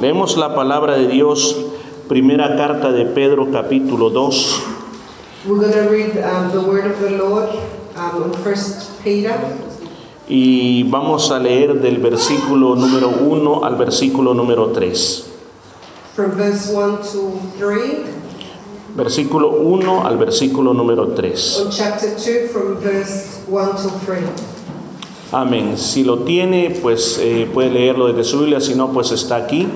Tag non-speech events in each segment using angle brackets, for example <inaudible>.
Leemos la palabra de Dios, primera carta de Pedro capítulo 2, We're going to read um, the word of the Lord um, in First Peter, y vamos a leer del versículo número 1 al versículo número 3. from verse 1 to 3, Versículo 1 al versículo número 3. on chapter 2 from verse 1 to 3. Amén. Si lo tiene, pues eh, puede leerlo desde su Biblia, si no, pues está aquí.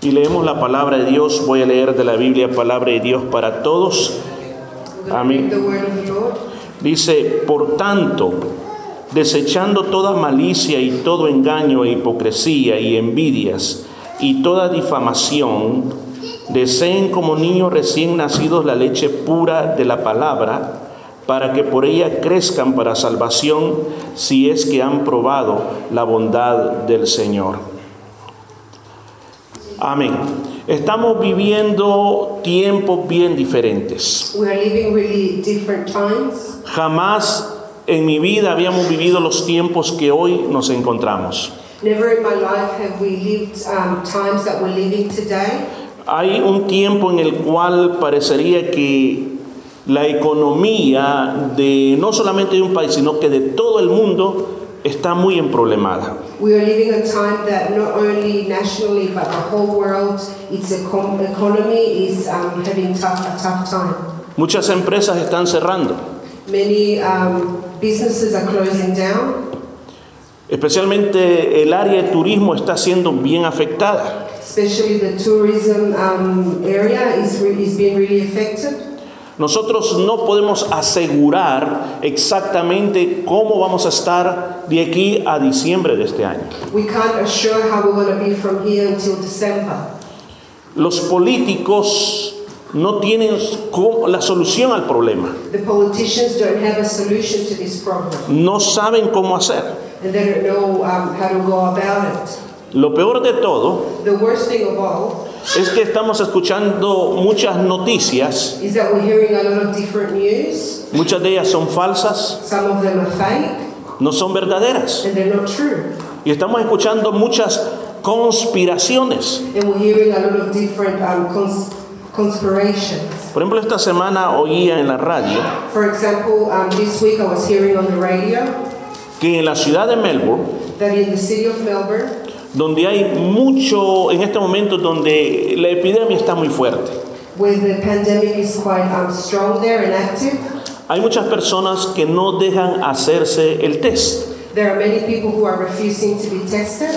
Y leemos la palabra de Dios. Voy a leer de la Biblia palabra de Dios para todos. Amén. Dice, por tanto, desechando toda malicia y todo engaño e hipocresía y envidias y toda difamación, deseen como niños recién nacidos la leche pura de la palabra, para que por ella crezcan para salvación, si es que han probado la bondad del Señor. Amén. Estamos viviendo tiempos bien diferentes. We are living really different times. Jamás en mi vida habíamos vivido los tiempos que hoy nos encontramos. Never in my life have we lived um, times that we're living today. Hay un tiempo en el cual parecería que la economía de no solamente de un país, sino que de todo el mundo está muy emproblemada. We are living a time that not only nationally but the whole world, its econ- economy is um, having tough, a tough time. Muchas empresas están cerrando, Many um, businesses are closing down, especialmente el área de turismo está siendo bien afectada. especially the tourism um, area is, re- is being really affected. Nosotros no podemos asegurar exactamente cómo vamos a estar de aquí a diciembre de este año. We can't assure how we're going to be from here until December. Los políticos no tienen la solución al problema, The politicians don't have a solution to this problem no saben cómo hacer. and they don't know how to go about it. Lo peor de todo Es que estamos escuchando muchas noticias, is that we're hearing a lot of different news. muchas de ellas son falsas, Some of them are fake no son verdaderas. and they're not true. Y estamos escuchando muchas conspiraciones. And we're hearing a lot of different um, cons- conspirations. Por ejemplo, esta semana oía en la radio For example, um, this week I was hearing on the radio que en la ciudad de Melbourne, that in the city of Melbourne, donde hay mucho, en este momento donde la epidemia está muy fuerte, where the pandemic is quite um, strong there and active, hay muchas personas que no dejan hacerse el test. there are many people who are refusing to be tested.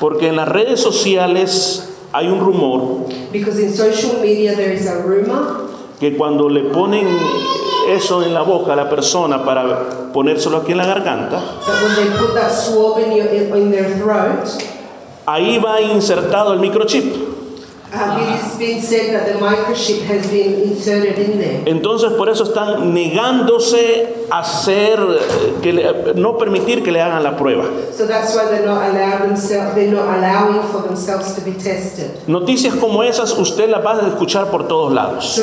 Porque en las redes sociales hay un rumor que cuando le ponen eso en la boca a la persona para ponérselo aquí en la garganta, ahí va insertado el microchip. there. Entonces por eso están negándose a hacer, eh, que le- no permitir que le hagan la prueba. So that's why they're not allowed themselves, they're not allowing for themselves to be tested. Noticias como esas usted las va a escuchar por todos lados.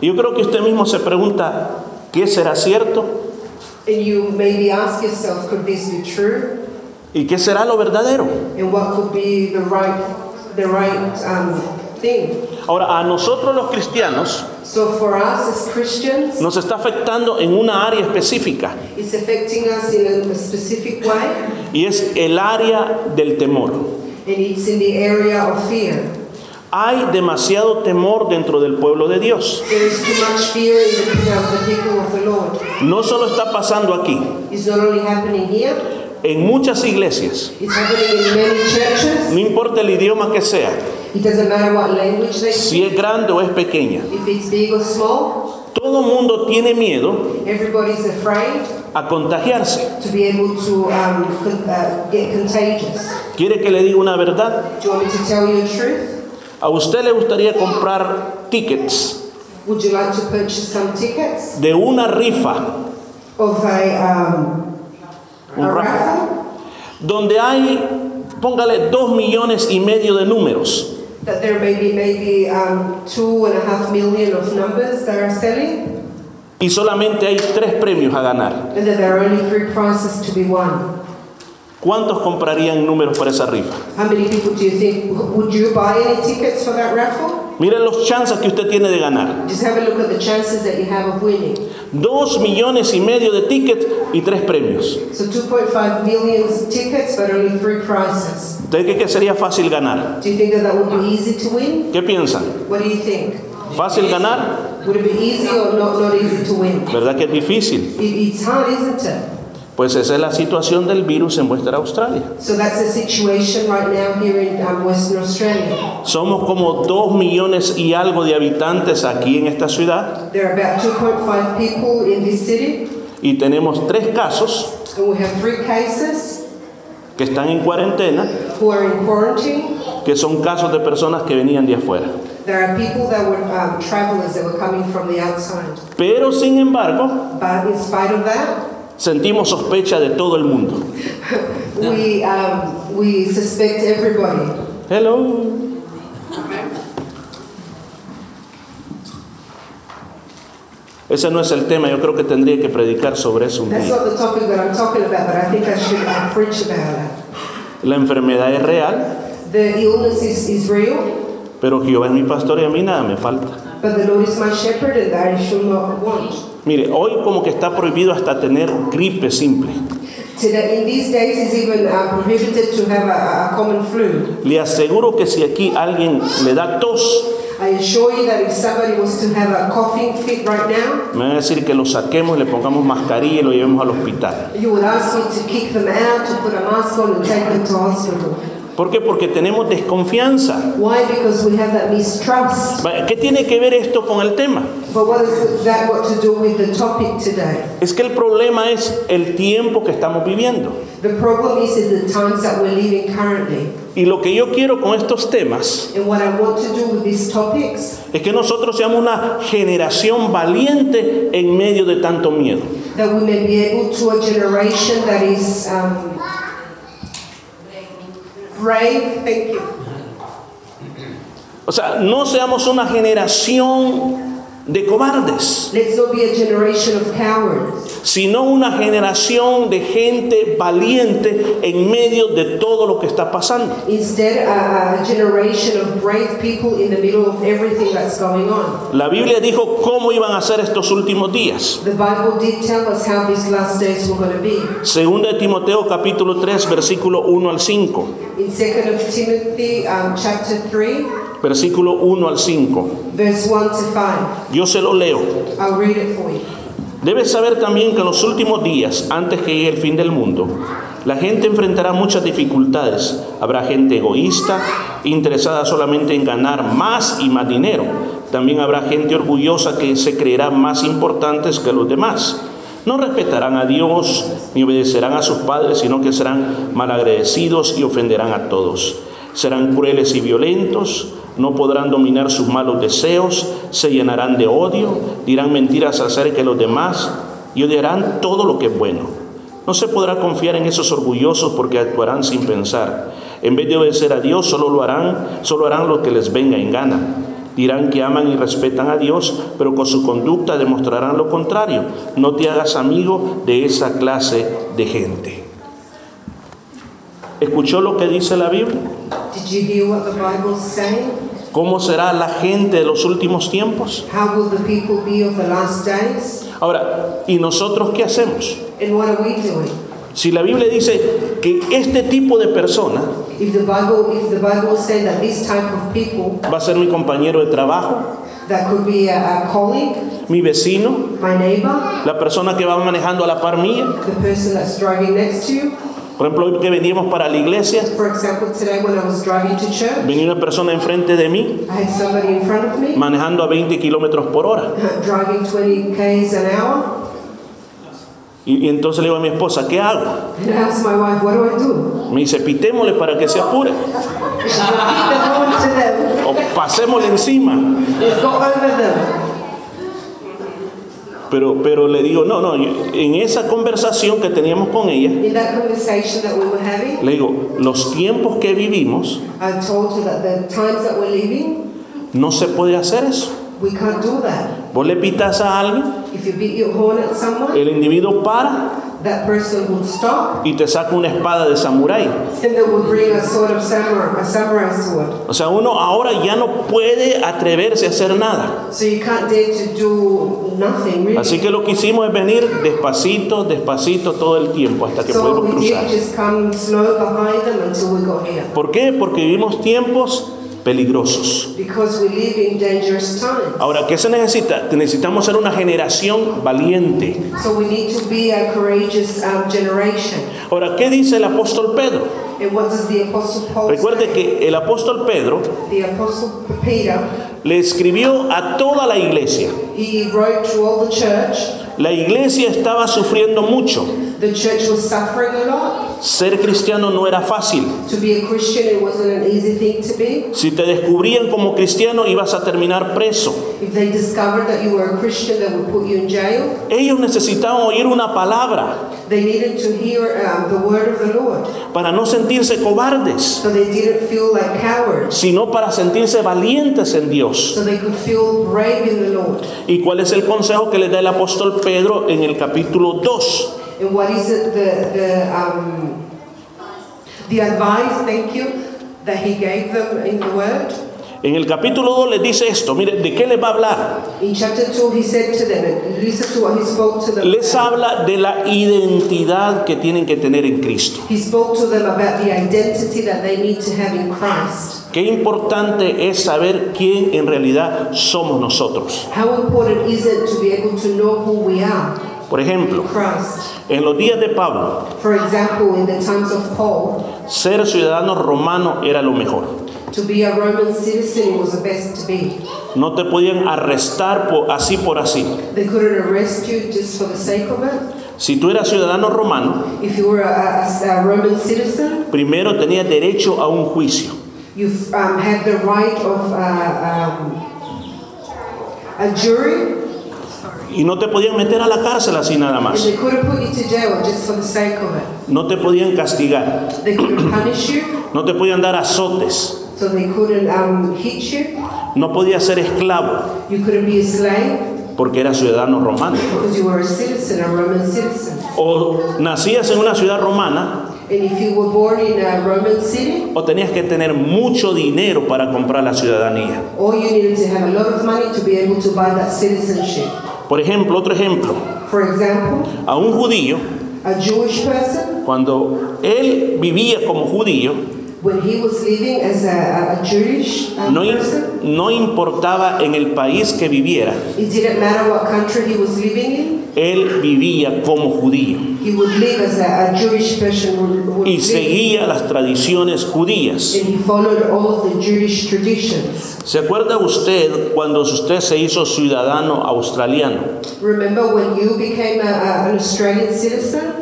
Y yo creo que usted mismo se pregunta, ¿qué será cierto? And you maybe ask yourself, could this be true? ¿Y qué será lo verdadero? And what could be the right, the right um, thing? Ahora, a nosotros los cristianos So for us as Christians, nos está afectando en una área específica it's affecting us in a, specific way, y es el área del temor. and it's in the area of fear. Hay demasiado temor dentro del pueblo de Dios. There is too much fear in the, people of the Lord. No solo está pasando aquí, It's not only happening here, en muchas iglesias, it's happening in many churches. no importa el idioma que sea, si es grande o es pequeña, todo mundo tiene miedo a contagiarse. to be able to um, uh, get contagious. ¿Quiere que le diga una verdad? Do you want me to tell you the truth? ¿A usted le gustaría comprar tickets Would you like to purchase some tickets de una rifa, of a, um, un a raffle, raffle donde hay, póngale, dos millones y medio de números? that there may be maybe um, two and a half million of numbers that are selling, y solamente hay tres premios a ganar. and that there are only three prizes to be won. ¿Cuántos comprarían números para esa rifa? How many people do you think would you buy any tickets for that raffle? Miren los chances que usted tiene de ganar. Just have a look at the chances that you have of winning. Dos millones y medio de tickets y tres premios. So 2.5 million tickets, but only three prizes. ¿Usted cree que sería fácil ganar? Do you think that that would be easy to win? ¿Qué piensan? What do you think? ¿Fácil ganar? Would it be easy or not, not easy to win? ¿Verdad que es difícil? It, it's hard, isn't it? Pues esa es la situación del virus en vuestra Australia. So that's the situation right now here in um, Western Australia. Somos como dos millones y algo de habitantes aquí en esta ciudad There are about 2.5 people in this city, y tenemos tres casos and we have three cases que están en cuarentena, who are in quarantine. que son casos de personas que venían de afuera. There are people that were um, travelers that were coming from the outside. Pero sin embargo, But in spite of that, sentimos sospecha de todo el mundo. <laughs> we, um, we suspect everybody. Hello. Ese no es el tema, yo creo que tendría que predicar sobre eso un día. uh. La enfermedad es real, The illness is, is real, pero Jehová es mi pastor y a mí nada me falta. but the Lord is my shepherd and I shall not want. Mire, hoy como que está prohibido hasta tener gripe simple. Today, in these days, it's even prohibited to have a, a common flu. Le aseguro que si aquí alguien le da tos, I assure you that if somebody was to have a coughing fit right now, me van a decir que lo saquemos, le pongamos mascarilla y lo llevemos al hospital. ¿Por qué? Porque tenemos desconfianza. Why? Because we have that mistrust. ¿Qué tiene que ver esto con el tema? Es que el problema es el tiempo que estamos viviendo. The problem is in the times that we're living currently. Y lo que yo quiero con estos temas topics, es que nosotros seamos una generación valiente en medio de tanto miedo. that we may be able to a generation that is um, brave, thank you, O sea, no seamos una generación de cobardes, let's not be a generation of cowards, sino una generación de gente valiente en medio de todo lo que está pasando. instead a, a generation of brave people in the middle of everything that's going on. La Biblia dijo cómo iban a ser estos últimos días. The Bible did tell us how these last days were going to be. Segunda de Timoteo capítulo 3 versículo 1 al 5. In 2nd of Timothy um, chapter 3, Versículo 1 al 5. verse 1 to 5, Yo se lo leo. I'll read it for you. Debes saber también que en los últimos días, antes que llegue el fin del mundo, la gente enfrentará muchas dificultades. Habrá gente egoísta, interesada solamente en ganar más y más dinero. También habrá gente orgullosa que se creerá más importantes que los demás. No respetarán a Dios ni obedecerán a sus padres, sino que serán malagradecidos y ofenderán a todos. Serán crueles y violentos, no podrán dominar sus malos deseos, se llenarán de odio, dirán mentiras acerca de los demás y odiarán todo lo que es bueno. No se podrá confiar en esos orgullosos porque actuarán sin pensar. En vez de obedecer a Dios, solo lo harán, solo harán lo que les venga en gana. Dirán que aman y respetan a Dios, pero con su conducta demostrarán lo contrario. No te hagas amigo de esa clase de gente. ¿Escuchó lo que dice la Biblia? Did you hear what the saying? ¿Cómo será la gente de los últimos tiempos? How will the people be of the last days? Ahora, ¿y nosotros qué hacemos? And what are we doing? Si la Biblia dice que este tipo de persona If the Bible, if the Bible is saying that this type of people, va a ser mi compañero de trabajo, that could be a, a colleague, mi vecino, my neighbor, la persona que va manejando a la par mía, the person that's driving next to you. Por ejemplo, hoy que veníamos para la iglesia, venía una persona enfrente de mí manejando a 20 kilómetros por hora. driving 20 k's an hour, Y, y entonces le digo a mi esposa, ¿qué hago? Me dice, pitémosle para que se apure. She said, "Keep the phone to them. O pasémosle encima. Let's go over them." Pero, pero le digo, no, no, en esa conversación que teníamos con ella, In that conversation that we were having, le digo, los tiempos que vivimos, I told her that the times that we're living, no se puede hacer eso. we can't do that. Vos le pitas a alguien, If you beat your horn at someone, el individuo para, that person would stop y te saca una espada de samurái. and they would bring a sword of samurai, a samurai sword. O sea, uno ahora ya no puede atreverse a hacer nada. So you can't dare to do nothing really. Así que lo que hicimos es venir despacito, despacito todo el tiempo hasta que so did cruzar. just come slow behind them until we got here. ¿Por qué? Porque vivimos tiempos peligrosos. Ahora, ¿qué se necesita? Necesitamos ser una generación valiente. So we need to be a courageous um, generation. Ahora, ¿qué dice el apóstol Pedro? Recuerde que el apóstol Pedro le escribió a toda la iglesia. he wrote to all the church. La iglesia estaba sufriendo mucho. The church was suffering a lot. Ser cristiano no era fácil. To be a Christian, it wasn't an easy thing to be. Si te descubrían como cristiano, ibas a terminar preso. If they discovered that you were a Christian, they would put you in jail. Ellos necesitaban oír una palabra They needed to hear um, the word of the Lord. para no sentirse cobardes, So they didn't feel like cowards. sino para sentirse valientes en Dios. So they could feel brave in the Lord. ¿Y cuál es el consejo que le da el apóstol Pedro en el capítulo 2? And what is it, the, the, um, the advice, thank you, that he gave them in the word? En el capítulo 2 les dice esto, mire, ¿de qué les va a hablar? In chapter 2, he said to them, and listen to what he spoke to them. Les habla de la identidad que tienen que tener en Cristo. He spoke to them about the identity that they need to have in Christ. Qué importante es saber quién en realidad somos nosotros. Por ejemplo, en los días de Pablo, ser ciudadano romano era lo mejor. To be a Roman citizen was the best to be. No te podían arrestar por- así por así. They couldn't arrest you just for the sake of it. Si tú eras ciudadano romano, If you were a, a- a Roman citizen, primero tenías derecho a un juicio. you um, had the right of uh, um, a jury, Y no te podían meter a la cárcel así nada and más. they couldn't put you to jail just for the sake of it. No te podían castigar. They couldn't punish you, No te podían dar azotes. So they couldn't um, hit you. No podías ser esclavo You couldn't be a slave porque eras ciudadano romano. because you were a citizen, a Roman citizen. O nacías en una ciudad romana And if you were born in a Roman city, o tenías que tener mucho dinero para comprar la ciudadanía. all you needed to have a lot of money to be able to buy that citizenship. Por ejemplo, otro ejemplo, For example, a un judío, a Jewish person, cuando él vivía como judío, when he was living as a, a Jewish um, no, person, no importaba en el país que viviera, it didn't matter what country he was living in, él vivía como judío he would live as a, a Jewish person would, would y live. seguía las tradiciones judías. And he followed all of the Jewish traditions. ¿Se acuerda usted cuando usted se hizo ciudadano australiano? Remember when you became a, a, an Australian citizen?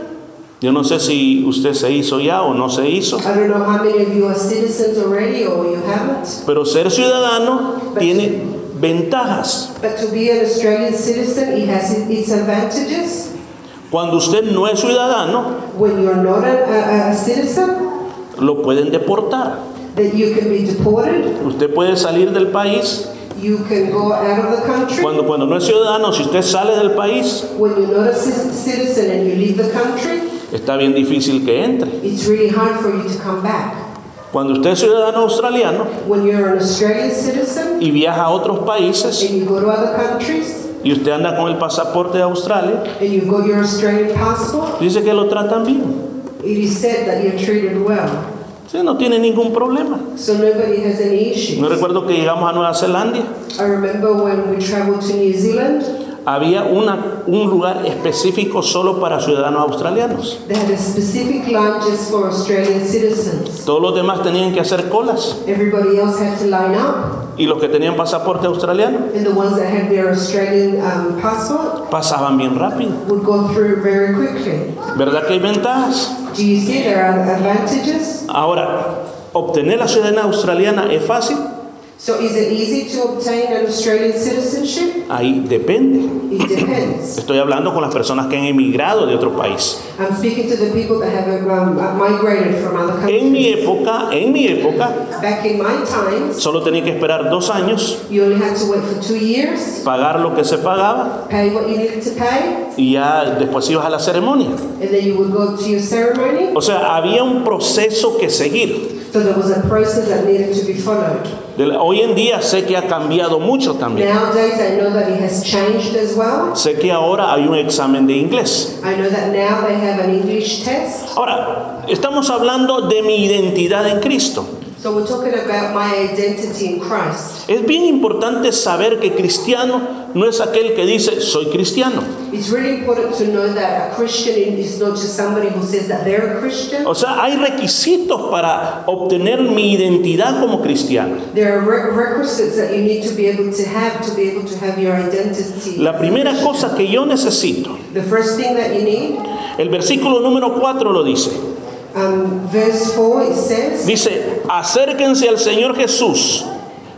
Yo no sé si usted se hizo ya o no se hizo, I don't know how many of you are citizens already or you haven't. pero ser ciudadano tiene ventajas. But to be an Australian citizen, it has its advantages. Cuando usted no es ciudadano, When not a, citizen, lo pueden deportar. that you can be deported, Usted puede salir del país. you can go out of the country. Cuando, cuando no es ciudadano, si usted sale del país, When you're not a ci- citizen and you leave the country, está bien difícil que entre. it's really hard for you to come back. Cuando usted es ciudadano australiano When you're an Australian citizen y viaja a otros países and you go to other countries y usted anda con el pasaporte de Australia, and you got your Australian passport, dice que lo tratan bien. it is said that you're treated well. Usted no tiene ningún problema. So nobody has any issues. No recuerdo que llegamos a Nueva Zelanda, I remember when we traveled to New Zealand, había una, un lugar específico solo para ciudadanos australianos. for. Todos los demás tenían que hacer colas y los que tenían pasaporte australiano and the ones that had their Australian um, passport pasaban bien rápido. would go through very quickly. ¿Verdad que hay ventajas? Do you see there are advantages? Ahora, obtener la ciudadanía australiana es fácil. So is it easy to obtain an Australian citizenship? Ahí depende. It depends. Estoy hablando con las personas que han emigrado de otro país. I'm speaking to the people that have um, migrated from other En mi countries. época, en mi época, Back in my solo tenía que esperar dos años, you only had to wait for two years, pagar lo que se pagaba pay what you needed to pay, y ya después ibas a la ceremonia. and then you would go to your ceremony. O sea, había un proceso que seguir. So there was a process that needed to be followed. La- Hoy en día sé que ha cambiado mucho también. Nowadays, I know that it has changed as well. Sé que ahora hay un examen de inglés. I know that now they have an English test. Ahora, estamos hablando de mi identidad en Cristo. So we're talking about my identity in Christ. Es bien importante saber que cristiano no es aquel que dice soy cristiano. It's really important to know that a Christian is not just somebody who says that they're a Christian. O sea, hay requisitos para obtener mi identidad como cristiano. There are re- requisites that you need to be able to have to be able to have your identity. La primera cosa que yo necesito, The first thing that you need, el versículo número 4 lo dice. um, verse 4, it says, Dice, acérquense al Señor Jesús,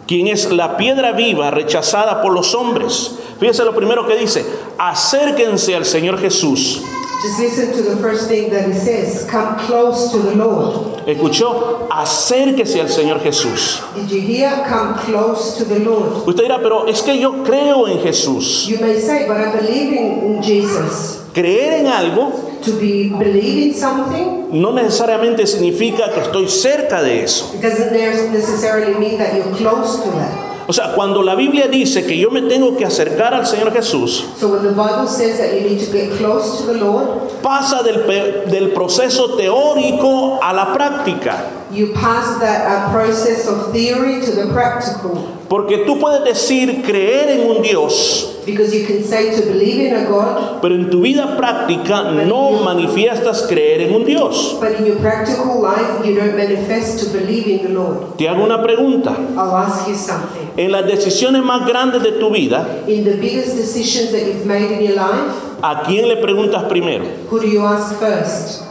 quien es la piedra viva rechazada por los hombres. Fíjese lo primero que dice, acérquense al Señor Jesús. just listen to the first thing that it says, come close to the Lord. Escuchó, acérquese al Señor Jesús. Did you hear? Come close to the Lord. Usted dirá, pero es que yo creo en Jesús. You may say, but I believe in, in Jesus. Creer en algo To be believe in something, no necesariamente significa que estoy cerca de eso. it doesn't ne- necessarily mean that you're close to that. O sea, cuando la Biblia dice que yo me tengo que acercar al Señor Jesús, So when the Bible says that you need to get close to the Lord, pasa del, del proceso teórico a la práctica. You pass that uh, process of theory to the practical. Porque tú puedes decir creer en un Dios, Because you can say to believe in a God, pero en tu vida práctica no manifiestas creer en un Dios. but in your practical life you don't manifest to believe in the Lord. Te hago una pregunta. I'll ask you something. En las decisiones más grandes de tu vida, In the biggest decisions that you've made in your life, ¿a quién le preguntas primero? who do you ask first?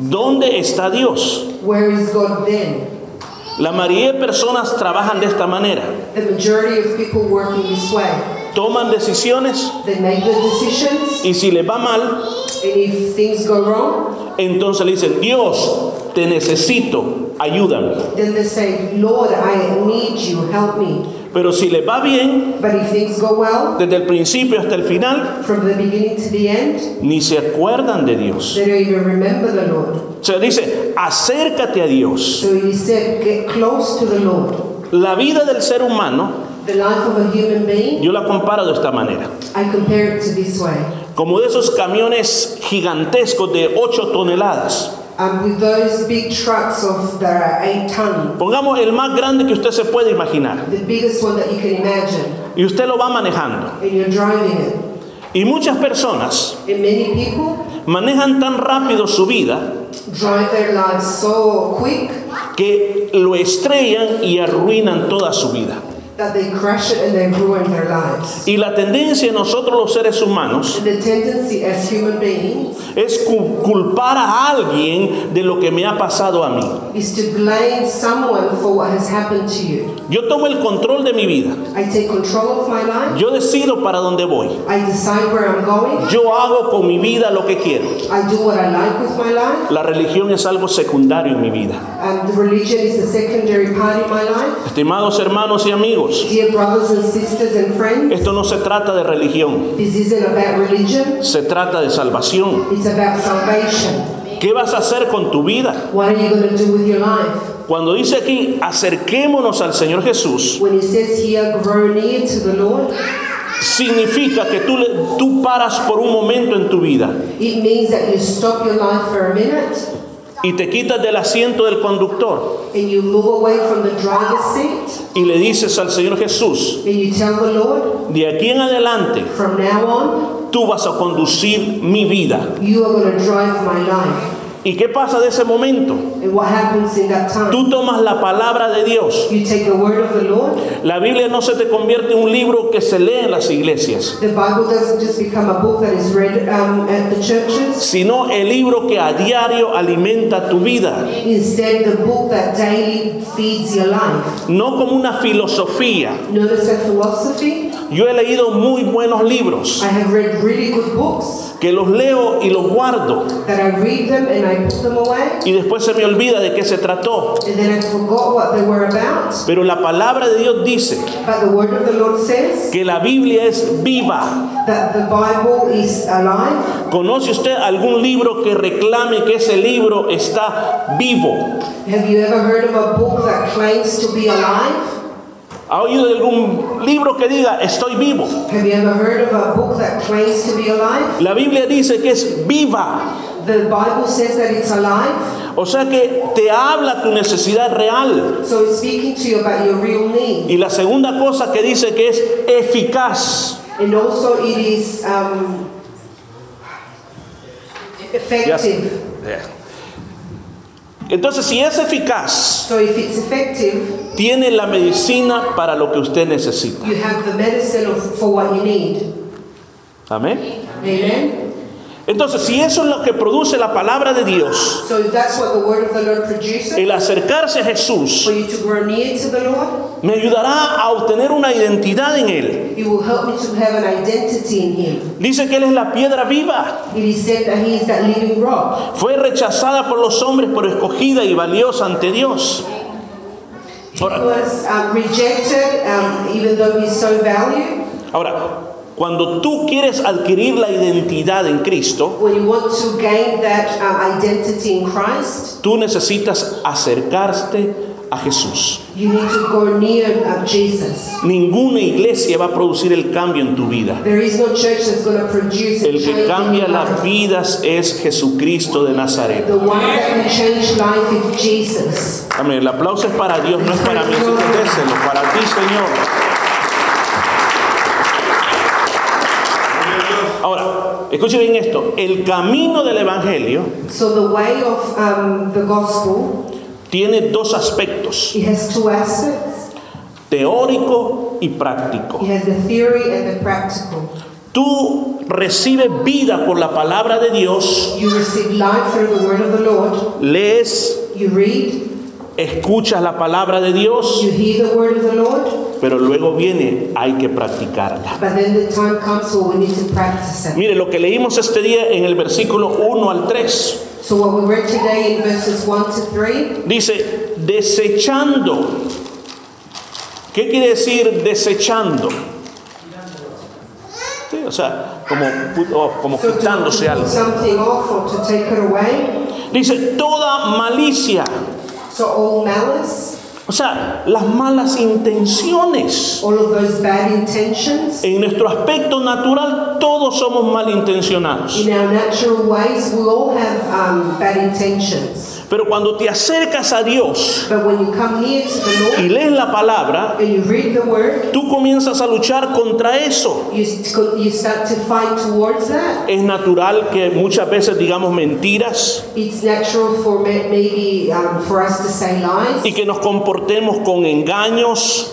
¿Dónde está Dios? Where is God then? La mayoría de personas trabajan de esta manera. The majority of people work in this way. Toman decisiones They make the decisions, y si les va mal, and if things go wrong, entonces le dicen, Dios, te necesito, ayúdame. then they say, Lord, I need you, help me. Pero si les va bien, well, desde el principio hasta el final, from the beginning to the end, ni se acuerdan de Dios. sea, dice, acércate a Dios. So said, get close to the Lord. La vida del ser humano, The life of a human being, yo la comparo de esta manera. I compare it to this way. Como de esos camiones gigantescos de 8 toneladas. Um, with those big trucks of that are eight ton, Pongamos el más grande que usted se puede imaginar. the biggest one that you can imagine, Y usted lo va manejando. and you're driving it. Y muchas personas And many people manejan tan rápido su vida drive their lives so quick que lo estrellan y arruinan toda su vida. That they crash it and they ruin their lives. Y la tendencia de nosotros los seres humanos And the tendency as human beings es cu- culpar a alguien de lo que me ha pasado a mí. is to blame someone for what has happened to you. Yo tomo el control de mi vida. I take control of my life. Yo decido para dónde voy. I decide where I'm going. Yo hago con mi vida lo que quiero. I do what I like with my life. La religión es algo secundario en mi vida. And the religion is the secondary part in my life. Estimados hermanos y amigos, Dear brothers and sisters and friends, esto no se trata de religión, this isn't about religion. se trata de salvación. It's about salvation. ¿Qué vas a hacer con tu vida? What are you going to do with your life? Cuando dice aquí, acerquémonos al Señor Jesús, When it says here, grow near to the Lord, significa que tú, tú paras por un momento en tu vida it means that you stop your life for a minute y te quitas del asiento del conductor and you move away from the driver's seat y le dices al Señor Jesús, and you tell the Lord, de aquí en adelante from now on, tú vas a conducir mi vida. you are going to drive my life. ¿Y qué pasa de ese momento? And what happens in that time? Tú tomas la palabra de Dios. You take the word of the Lord. La Biblia no se te convierte en un libro que se lee en las iglesias, The Bible doesn't just become a book that is read um, at the churches. sino el libro que a diario alimenta tu vida. Instead, the book that daily feeds your life. No como una filosofía. Yo he leído muy buenos libros I have read really good books que los leo y los guardo that I read them and I put them away, y después se me olvida de qué se trató. and then I forgot what they were about. Pero la palabra de Dios dice But the word of the Lord says que la Biblia es viva. that the Bible is alive. ¿Conoce usted algún libro que reclame que ese libro está vivo? Have you ever heard of a book that claims to be alive? ¿Ha oído de algún libro que diga estoy vivo? Have you ever heard of a book that claims to be alive? La Biblia dice que es viva. The Bible says that it's alive, O sea que te habla tu necesidad real. so it's speaking to you about your real need. Y la segunda cosa que dice que es eficaz. And also, it is um, effective. Entonces, si es eficaz, So, if it's effective, tiene la medicina para lo que usted necesita. you have the medicine of, for what you need. Amén. Amen. Entonces, si eso es lo que produce la palabra de Dios, So, if that's what the word of the Lord produces, el acercarse a Jesús Lord, me ayudará a obtener una identidad en Él. it will help me to have an identity in Him. Dice que Él es la piedra viva. Fue rechazada por los hombres, pero escogida y valiosa ante Dios. He Ahora, cuando tú quieres adquirir la identidad en Cristo, When you want to gain that um, identity in Christ, tú necesitas acercarte a Jesús. you need to go near um, Jesus. Ninguna iglesia va a producir el cambio en tu vida. There is no church that's going to produce El que cambia las vidas es Jesucristo de Nazaret. The one that change life is Jesus. Amén. El aplauso es para Dios, no es para mí. Así que déselo, para ti, Señor. Ahora, escuche bien esto. El camino del Evangelio So the way of um, the gospel, tiene dos aspectos, it has two aspects. teórico y práctico. It has the theory and the practical. Tú recibes vida por la palabra de Dios, You receive life through the word of the Lord. lees, You read, escuchas la palabra de Dios, you hear the word of the Lord, pero luego viene, hay que practicarla. but then the time comes where we need to practice it. Mire, lo que leímos este día en el versículo 1 al 3, So what we read today in verses 1 to 3, dice, desechando. ¿Qué quiere decir desechando? Sí, o sea, como, off, como so quitándose algo. something off or to take it away. Dice, toda malicia. So all malice, O sea, las malas intenciones. all of those bad intentions. En nuestro aspecto natural, todos somos malintencionados. In our natural ways, we all have um, bad intentions. Pero cuando te acercas a Dios y lees la palabra, and you read the word, tú comienzas a luchar contra eso. Es natural que muchas veces digamos mentiras It's natural for ma- maybe for us to say lies y que nos comportemos con engaños,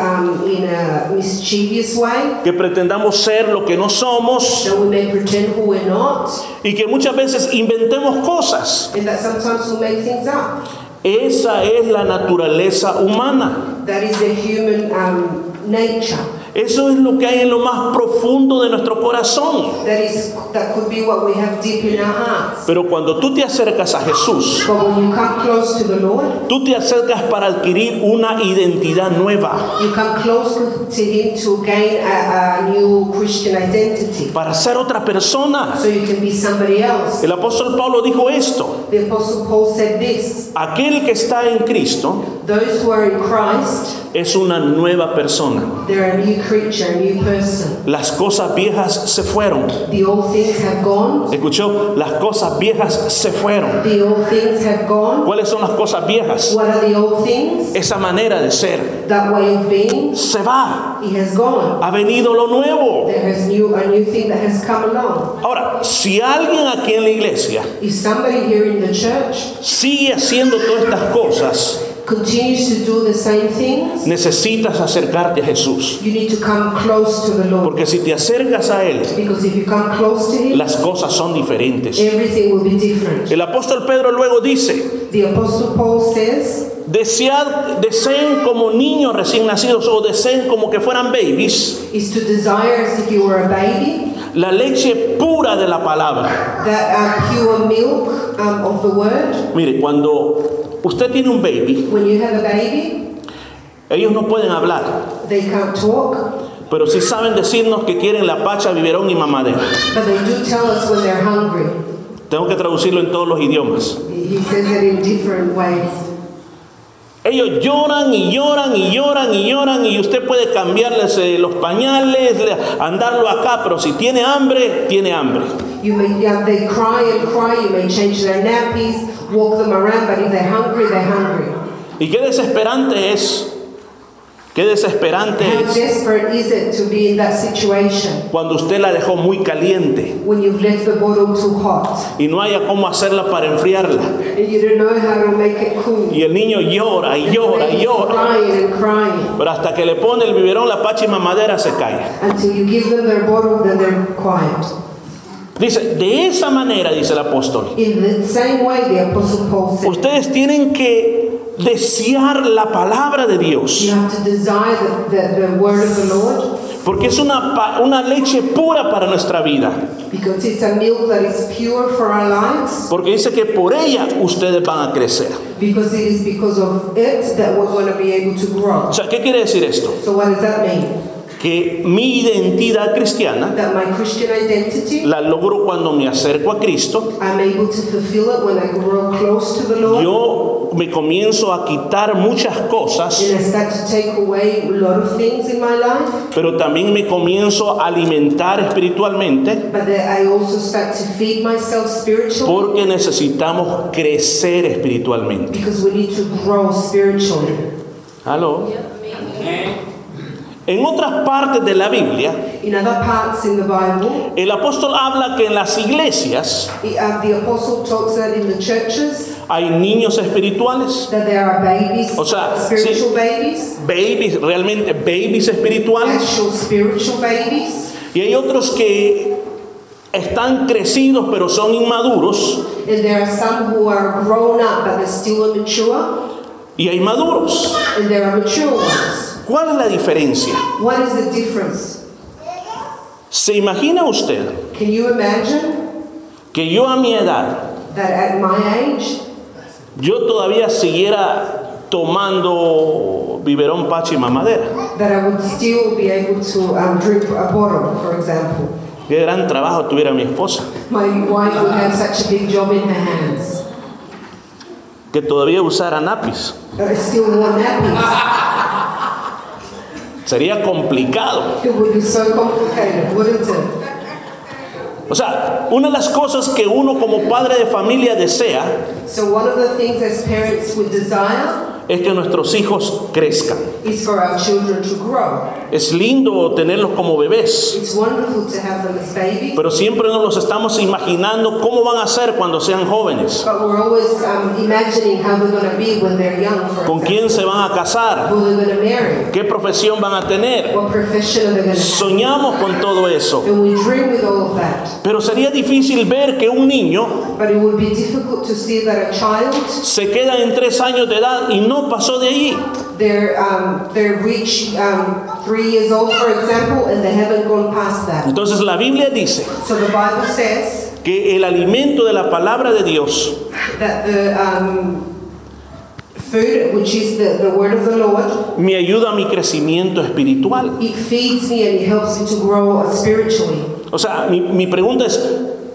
um, in a mischievous way, que pretendamos ser lo que no somos y que muchas veces inventemos cosas. And that sometimes we make things up. Esa es la naturaleza humana. That is the human um, nature. Eso es lo que hay en lo más profundo de nuestro corazón. That is that could be what we have deep in our hearts. Pero cuando tú te acercas a Jesús, But when you come close to the Lord, tú te acercas para adquirir una identidad nueva, you come close to Him to gain a, a new Christian identity, para ser otra persona. so you can be somebody else. El apóstol Pablo dijo esto, The Apostle Paul said this: aquel que está en Cristo Those who are in Christ, es una nueva persona. they're a new creature, a new person. Las cosas viejas se fueron. The old things have gone. Escuchó, las cosas viejas se fueron. The old things have gone. ¿Cuáles son las cosas viejas? What are the old things? Esa manera de ser That way of being, se va. it has gone. Ha venido lo nuevo. There is new a new thing that has come along. Ahora, si alguien aquí en la iglesia If somebody here in the church sigue haciendo todas estas cosas, continues to do the same things, necesitas acercarte a Jesús. you need to come close to the Lord. Porque si te acercas a Él, Because if you come close to Him, las cosas son diferentes. everything will be different. El apóstol Pedro luego dice, The Apostle Paul says, desead, deseen como niños recién nacidos o deseen como que fueran babies is to desire as if you were a baby, la leche pura de la palabra. that uh, pure milk um, of the word. Mire, cuando usted tiene un baby, When you have a baby, ellos no pueden hablar, they can't talk, pero sí saben decirnos que quieren la pacha, biberón y mamadera. but they do tell us when they're hungry. Tengo que traducirlo en todos los idiomas. He says it in different ways. Ellos lloran y lloran y lloran y lloran y usted puede cambiarles eh, los pañales, le- andarlo acá, pero si tiene hambre, tiene hambre. You may, yeah, they cry and cry. You may change their nappies, walk them around, but if they're hungry, they're hungry. Y qué desesperante es, qué desesperante How es desperate is it to be in that situation cuando usted la dejó muy caliente when you've left the bottle too hot y no haya cómo hacerla para enfriarla. and you don't know how to make it cool? Y el niño llora y llora y llora. crying and crying Pero hasta que le pone el biberón, la pacha y mamadera se cae. until you give them their bottle, then they're quiet. Dice, de esa manera, dice el apóstol, In the same way, the Apostle Paul said, ustedes tienen que desear la palabra de Dios. Porque es una, una leche pura para nuestra vida. Porque dice que por ella ustedes van a crecer. Because it is because of it that we're going to be able to grow. O sea, ¿qué quiere decir esto? So, what does that mean? Que mi identidad cristiana That my Christian identity, la logro cuando me acerco a Cristo. I'm able to fulfill it when I grow close to the Lord. Yo me comienzo a quitar muchas cosas, And I start to take away a lot of things in my life, pero también me comienzo a alimentar espiritualmente but that I also start to feed myself spiritually porque necesitamos crecer espiritualmente. because we need to grow spiritually. ¿Aló? En otras partes de la Biblia, In other parts in the Bible, el apóstol habla que en las iglesias the, uh, the apostle talks that in the churches hay niños espirituales, that there are babies, O sea, spiritual sí. babies, babies, realmente babies espirituales, actual spiritual babies, y hay otros que están crecidos pero son inmaduros, and there are some who are grown up but they're still immature, y hay maduros. and there are mature ones. ¿Cuál es la diferencia? What is the difference? ¿Se imagina usted Can you imagine que yo a mi edad, that at my age, yo todavía siguiera tomando biberón pachi y mamadera? that I would still be able to um, drink a bottle, for example? Qué gran trabajo tuviera mi esposa, My wife would have such a big job in her hands. que todavía usara napis. Still wore nappies. Sería complicado. It would be so complicated, wouldn't it? O sea, una de las cosas que uno como padre de familia desea So one of the things as parents would desire es que nuestros hijos crezcan. is for our children to grow. Es lindo tenerlos como bebés, It's wonderful to have them as babies, pero siempre nos los estamos imaginando cómo van a ser cuando sean jóvenes, but we're always um, imagining how they're going to be when they're young, for con quién se van a casar, qué profesión van a tener. what profession are they going to have. Soñamos con todo eso, And we dream with all of that. pero sería difícil ver que un niño se queda en tres años de edad y no pasó de allí. um, um, three years old, for example, and they haven't gone past that. Entonces la Biblia dice So the Bible says que el alimento de la palabra de Dios that the um, food, which is the, the word of the Lord, me ayuda a mi crecimiento espiritual. it feeds me and it helps me to grow spiritually. O sea, mi, mi pregunta es,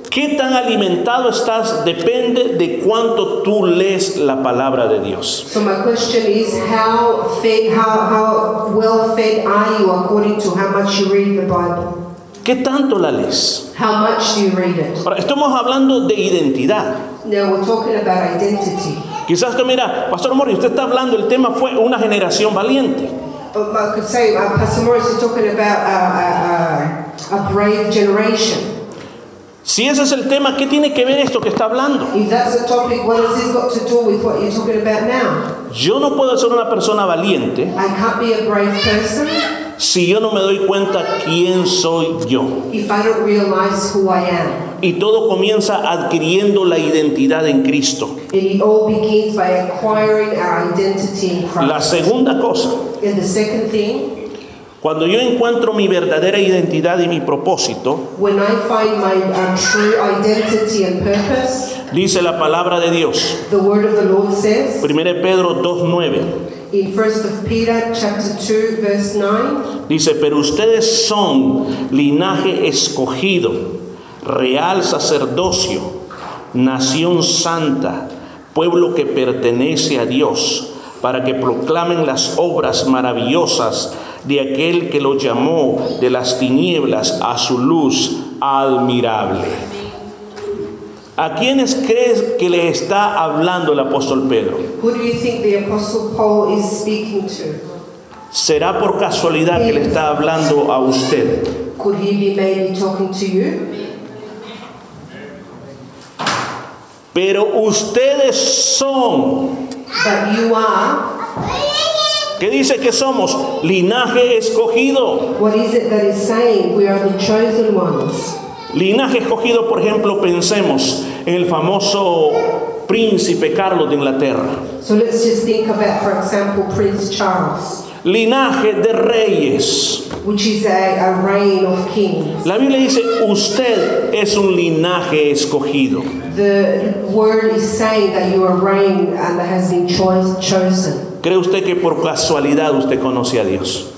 qué tan alimentado estás depende de cuánto tú lees la palabra de Dios. So my question is, how fed, how, how well fed are you according to how much you read the Bible? ¿Qué tanto la lees? How much do you read it? Ahora, estamos hablando de identidad. Now we're talking about identity. Quizás tú mira, Pastor Mori, usted está hablando, el tema fue una generación valiente. Um, I could say uh, Pastor Morris is talking about uh, uh, uh, a brave generation. Si ese es el tema, ¿qué tiene que ver esto que está hablando? Topic? Yo no puedo ser una persona valiente I can't be a brave person si yo no me doy cuenta quién soy yo. if I don't realize who I am. Y todo comienza adquiriendo la identidad en Cristo. And it all begins by acquiring our identity in La segunda cosa, And the second thing, cuando yo encuentro mi verdadera identidad y mi propósito, when I find my uh, true identity and purpose, dice la palabra de Dios, the word of the Lord says 1 Pedro 2.9, in 1 of Peter chapter 2 verse 9, dice, pero ustedes son linaje escogido, real sacerdocio, nación santa, pueblo que pertenece a Dios, para que proclamen las obras maravillosas de aquel que lo llamó de las tinieblas a su luz admirable. ¿A quiénes crees que le está hablando el apóstol Pedro? who do you think the apostle Paul is speaking to? ¿Será por casualidad que le está hablando a usted? Could he be maybe talking to you? Pero ustedes son, But you are, ¿qué dice que somos? Linaje escogido. what is it that is saying? We are the chosen ones. Linaje escogido, por ejemplo, pensemos en el famoso príncipe Carlos de Inglaterra. So let's just think about, for example, Prince Charles, Linaje de reyes. which is a, a reign of kings. La Biblia dice, usted es un linaje escogido. The word is saying that you are reign and that has been cho- chosen. ¿Cree usted que por casualidad usted conoce a Dios?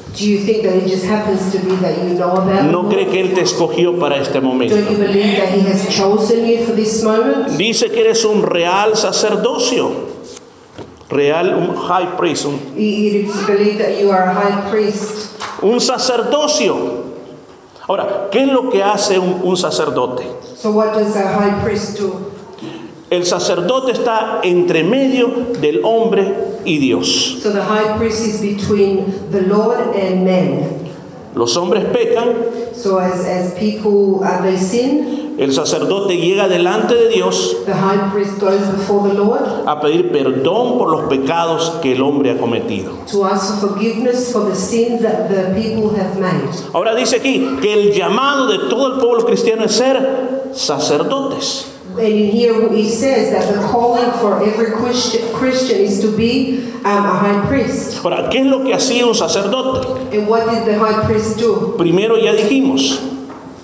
¿No cree que Él te escogió para este momento? Dice que eres un real sacerdocio. Real, un priest, high priest. un sacerdocio. Ahora, ¿qué es lo que hace un, un sacerdote? So what does a high priest do? El sacerdote está entre medio del hombre y Dios. So the high priest is between the Lord and men. Los hombres pecan, So as, as people uh, they sin, el sacerdote llega delante de Dios the high priest goes before the Lord a pedir perdón por los pecados que el hombre ha cometido. to ask for forgiveness for the sins that the people have made. Ahora dice aquí que el llamado de todo el pueblo cristiano es ser sacerdotes. And in here he says that the calling for every Christian, Christian is to be um, a high priest. Ahora, ¿qué es lo que hacía un sacerdote? And what did the high priest do? Primero ya dijimos,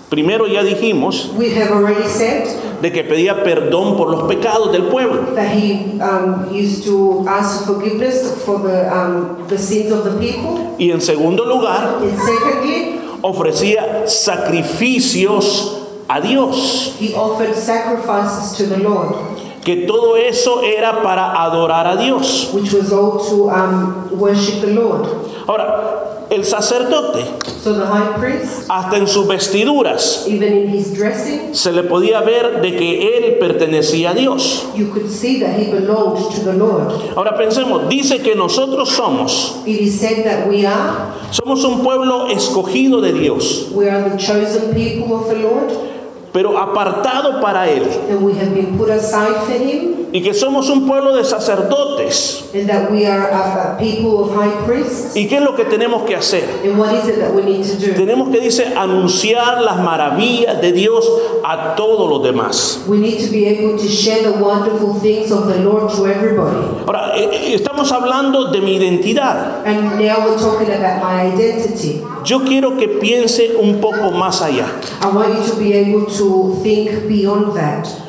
primero ya dijimos We have already said de que pedía perdón por los pecados del pueblo. that he um, used to ask forgiveness for the, um, the sins of the people. Y en segundo lugar, And secondly, ofrecía sacrificios a Dios. he offered sacrifices to the Lord, Que todo eso era para adorar a Dios. which was all to um, worship the Lord. Ahora, el sacerdote, So the high priest, hasta en sus vestiduras, even in his dressing, se le podía ver de que él pertenecía a Dios. you could see that he belonged to the Lord. Ahora pensemos, dice que nosotros somos, It is said that we are, somos un pueblo escogido de Dios, we are the chosen people of the Lord, pero apartado para Él. and we have been put aside for him, Y que somos un pueblo de sacerdotes. and that we are a, people of high priests. ¿Y qué es lo que tenemos que hacer? And what is it that we need to do? Tenemos que, dice, anunciar las maravillas de Dios a todos los demás. We need to be able to share the wonderful things of the Lord to everybody. Ahora, eh, eh, estamos hablando de mi identidad. And now we're talking about my identity. Yo quiero que piense un poco más allá. I want you to be able to think beyond that.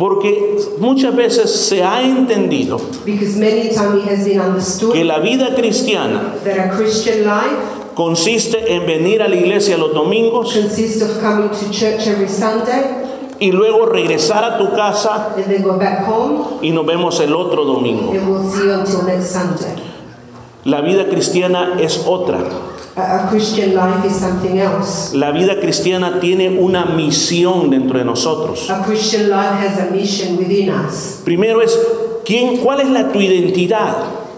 Porque muchas veces se ha entendido que la vida cristiana consiste en venir a la iglesia los domingos, y luego regresar a tu casa and then go back home, y nos vemos el otro domingo. La vida cristiana es otra. A, a Christian life is something else. La vida cristiana tiene una misión dentro de nosotros. A Christian life has a mission within us. Primero es, ¿quién, ¿cuál es la tu identidad?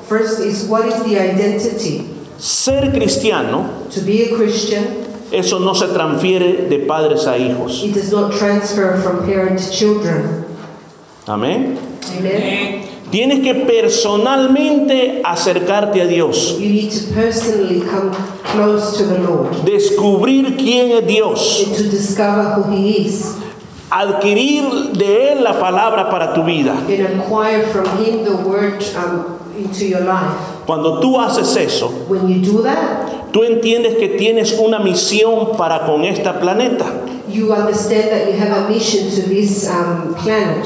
First is what is the identity? Ser cristiano, To be a Christian, eso no se transfiere de padres a hijos. it does not transfer from parent to children. Amén. Tienes que personalmente acercarte a Dios, You need to personally come close to the Lord descubrir quién es Dios, and to discover who He is adquirir de Él la palabra para tu vida. and acquire from Him the word um, into your life. Cuando tú haces eso, When you do that, tú entiendes que tienes una misión para con este planeta. you understand that you have a mission to this um, planet.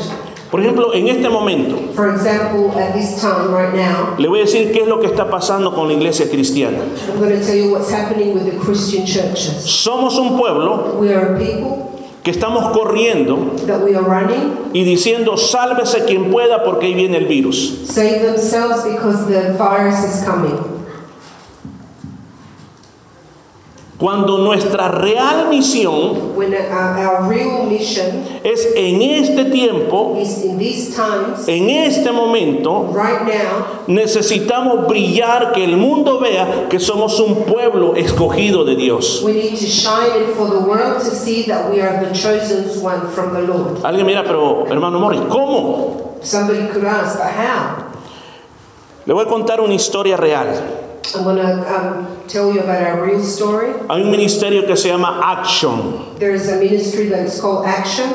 Por ejemplo, en este momento, For example, at this time right now, le voy a decir qué es lo que está pasando con la iglesia cristiana. I'm going to tell you what's happening with the Christian churches. Somos un pueblo We are a people que estamos corriendo that we are running, y diciendo, sálvese quien pueda porque ahí viene el virus. save themselves because the virus is coming. Cuando nuestra real misión When our, our real mission es en este tiempo, is in these times, en este momento, right now, necesitamos brillar, que el mundo vea que somos un pueblo escogido de Dios. we need to shine and for the world to see that we are the chosen one from the Lord. Alguien mira, pero hermano Morris, ¿cómo? Somebody could ask, but how? Le voy a contar una historia real. I'm going to um, tell you about our real story. Hay un ministerio que se llama Action. There is a ministry that is called Action.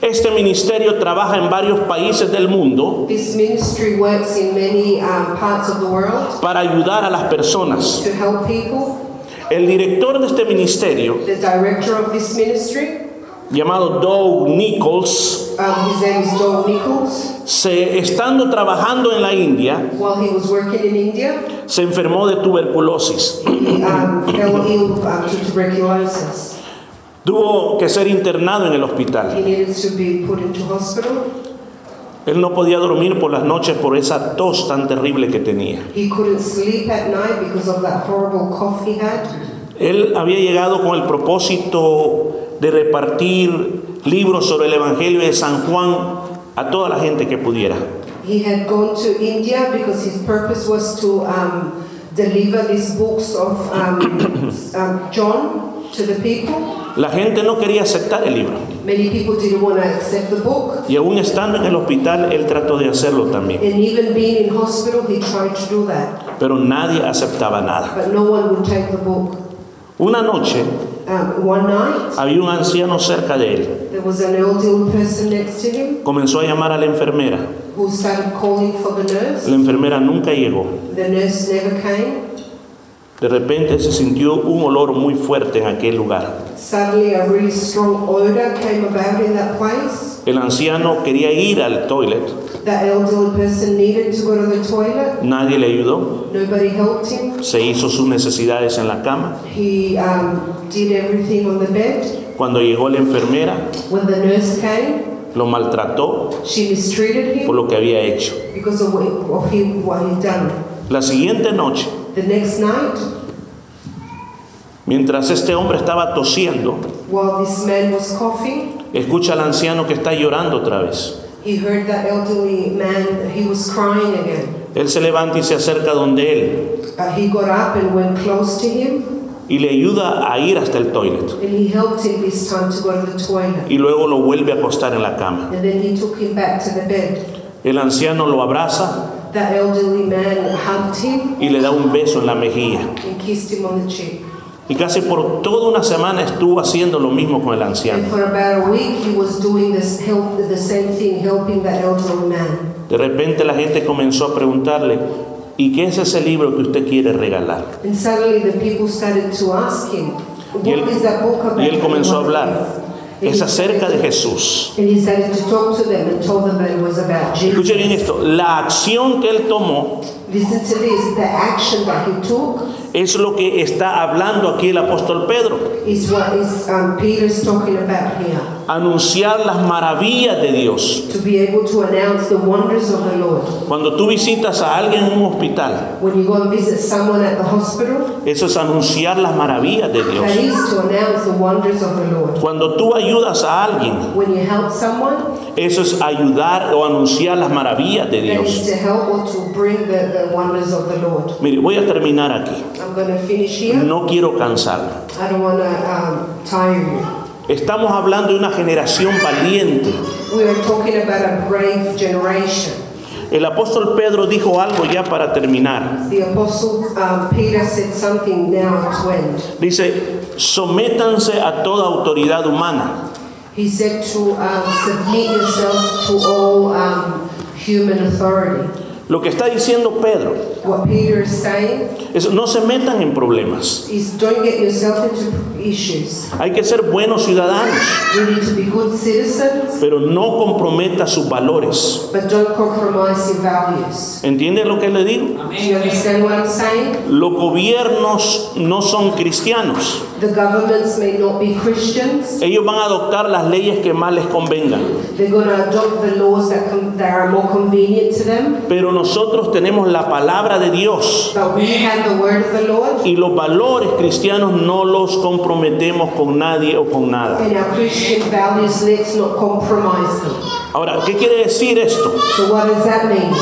Este ministerio trabaja en varios países del mundo This ministry works in many um, parts of the world para ayudar a las personas. to help people. El director de este ministerio, The director of this ministry, llamado Doug Nichols, um, his name is Doug Nichols. se, estando trabajando en la India, While he was working in India, se enfermó de tuberculosis. he um, fell ill um, to tuberculosis. Tuvo que ser internado en el hospital. He needed to be put into hospital. Él no podía dormir por las noches por esa tos tan terrible que tenía. He couldn't sleep at night because of that horrible cough he had. Él había llegado con el propósito de repartir libros sobre el Evangelio de San Juan a toda la gente que pudiera. He had gone to India because his purpose was to um, deliver these books of um, <coughs> um, John to the people. La gente no quería aceptar el libro. Many people didn't want to accept the book. Y aún estando en el hospital, él trató de hacerlo también. And even being in hospital, he tried to do that. Pero nadie aceptaba nada. But no one would take the book. Una noche había un anciano cerca de él. there was an elderly person next to him Comenzó a llamar a la enfermera. who started calling for the nurse. La enfermera nunca llegó. The nurse never came. De repente se sintió un olor muy fuerte en aquel lugar. Suddenly, a really strong odor came about in that place. El anciano quería ir al toilet. The elderly person needed to go to the toilet. Nadie le ayudó. Nobody helped him. Se hizo sus necesidades en la cama. He um, did everything on the bed. Cuando llegó la enfermera, When the nurse came, lo maltrató she mistreated por him lo que había hecho. because of what, him, what he'd done. La siguiente noche, The next night, mientras este hombre estaba tosiendo, while this man was coughing, escucha al anciano que está llorando otra vez. He heard that elderly man, he was crying again. Él se levanta y se acerca donde él Uh, he got up and went close to him, y le ayuda a ir hasta el toilet. and he helped him this time to go to the toilet. Y luego lo vuelve a acostar en la cama. And then he took him back to the bed. El anciano lo abraza That elderly man hugged him y le da un beso en la mejilla. Y casi por toda una semana estuvo haciendo lo mismo con el anciano. De repente la gente comenzó a preguntarle, ¿y qué es ese libro que usted quiere regalar? And suddenly the people started to ask him, Y él, y él comenzó a hablar. is it?" Es acerca de started- Jesús. And he started to talk to them and told them that it was about Escuche bien Jesus. esto, la acción que él tomó Listen to this. The action that he took es lo que está hablando aquí el apóstol Pedro. is what is um, Peter's talking about here. Anunciar las maravillas de Dios. To be able to announce the wonders of the Lord. Cuando tú visitas a alguien en un hospital, When you go and visit someone at the hospital, eso es anunciar las maravillas de that Dios. is to announce the wonders of the Lord. Cuando tú ayudas a alguien, When you help someone, eso es ayudar o anunciar las maravillas de Dios. The, wonders of the Lord. Mire, voy a terminar aquí. I'm going to finish here. No quiero cansarla. I don't want to um, tire you. Estamos hablando de una generación valiente. We are talking about a brave generation. El apóstol Pedro dijo algo ya para terminar. The apostle um, Peter said something now to end. Dice, sométanse a toda autoridad humana. He said to um, submit yourselves to all um, human authority. Lo que está diciendo Pedro What Peter is saying es no se metan en problemas. is don't get yourself into issues. Hay que ser buenos ciudadanos, We need to be good citizens, pero no comprometa sus valores. but don't compromise your values. ¿Entiende lo que le digo? Do you understand what I'm saying? Los gobiernos no son cristianos. The governments may not be Christians. Ellos van a adoptar las leyes que más les convengan. They're going to adopt the laws that, com- that are more convenient to them. Pero nosotros tenemos la palabra de Dios y los valores cristianos no los comprometemos con nadie o con nada. Ahora, ¿qué quiere decir esto? So what does that mean?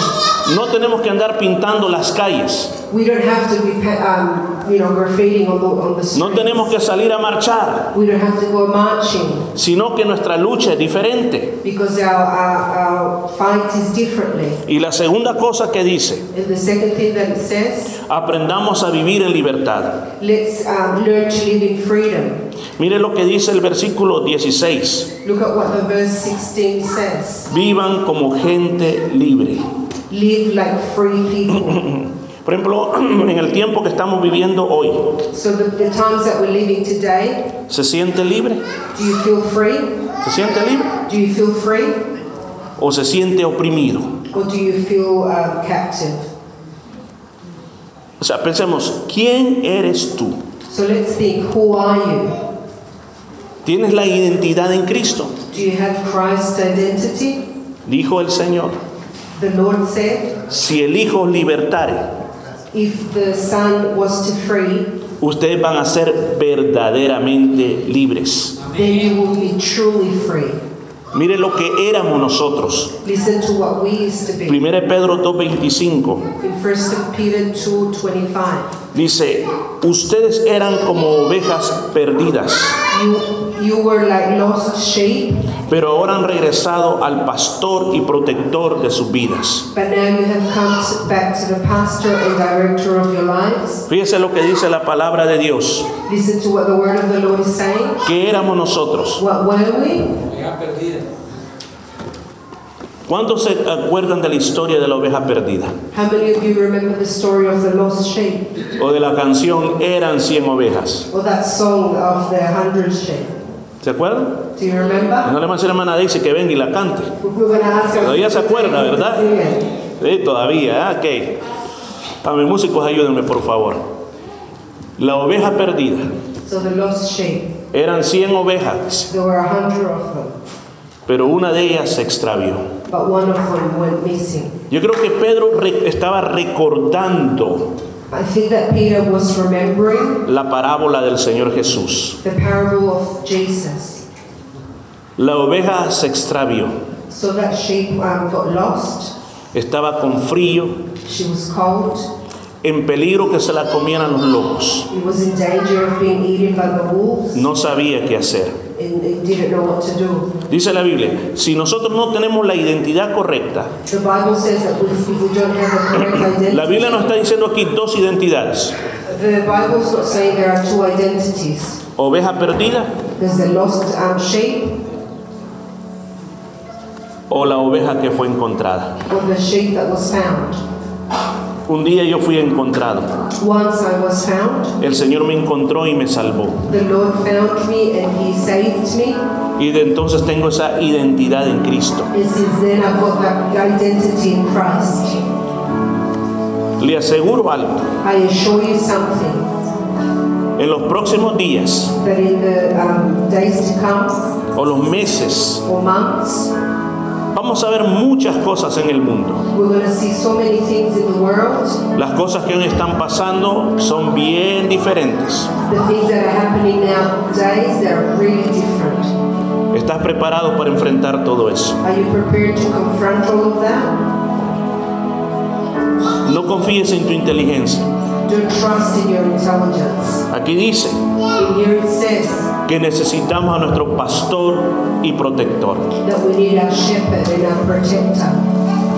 No tenemos que andar pintando las calles. We don't have to be, um, you know, graffitiing on the, on the streets. No tenemos que salir a marchar, We don't have to go marching sino que nuestra lucha es diferente. because our, our, our fight is differently. Y la segunda cosa que dice, And the second thing that it says, aprendamos a vivir en libertad. let's um, learn to live in freedom. Mire lo que dice el versículo 16. Look at what the verse 16 says. Vivan como gente libre. Live like free people. <clears throat> Por ejemplo, <clears throat> en el tiempo que estamos viviendo hoy, so the, the times that we're today, ¿se siente libre? do you feel free? ¿Se siente libre? Do you feel free? ¿O se siente oprimido? Or do you feel um, captive? O sea, pensemos, ¿quién eres tú? So let's think, who are you? ¿Tienes la identidad en Cristo? Do you have Christ's identity? Dijo el Señor, The Lord said, si el Hijo os libertare, if the Son was to free, ustedes van a ser verdaderamente libres. then you will be truly free. Mire lo que éramos nosotros. Listen to what we used to be. 1 Pedro 2.25 In 1 Peter 2.25, dice, ustedes eran como ovejas perdidas, you, you were like lost sheep, pero ahora han regresado al pastor y protector de sus vidas. but now you have come to, back to the pastor and director of your lives. Fíjese lo que dice la palabra de Dios. Listen to what the word of the Lord is saying. ¿Qué éramos nosotros? What were we? ¿Cuántos se acuerdan de la historia de la oveja perdida? How many of you remember the story of the lost sheep? O de la canción Eran 100 ovejas. Or that song of the hundred sheep? ¿Se acuerdan? No le vamos a hermana Daisy que venga y la cante. Todavía se acuerda, ¿verdad? Sí, todavía, ah, ok. A mis músicos ayúdenme por favor. La oveja perdida. So the lost sheep, Eran 100 ovejas, pero una de ellas se extravió. but one of them went missing. Yo creo que Pedro estaba recordando I think that Peter was remembering la parábola del Señor Jesús. the parable of Jesus. La oveja se extravió. So that sheep um, got lost. Estaba con frío, She was cold. en peligro que se la comieran los lobos. Was in danger of being eaten by the wolves, No sabía qué hacer. And he didn't know what to do. Dice la Biblia, si nosotros no tenemos la identidad correcta, The Bible says that if if we don't have a correct identity, <coughs> la Biblia nos está diciendo aquí dos identidades. the Bible's not saying there are two identities. Oveja perdida There's the lost um, sheep o la oveja que fue encontrada. or the sheep that was found. Un día yo fui encontrado. Once I was found, El Señor me encontró y me salvó. the Lord found me and He saved me. Y de entonces tengo esa identidad en Cristo. Then, got that identity in Christ. Le aseguro algo. I assure you something En los próximos días that in the um, days to come o los meses or months, vamos a ver muchas cosas en el mundo. so. Las cosas que hoy están pasando son bien diferentes. Really. ¿Estás preparado para enfrentar todo eso? No confíes en tu inteligencia. Aquí dice Que necesitamos a nuestro pastor y protector.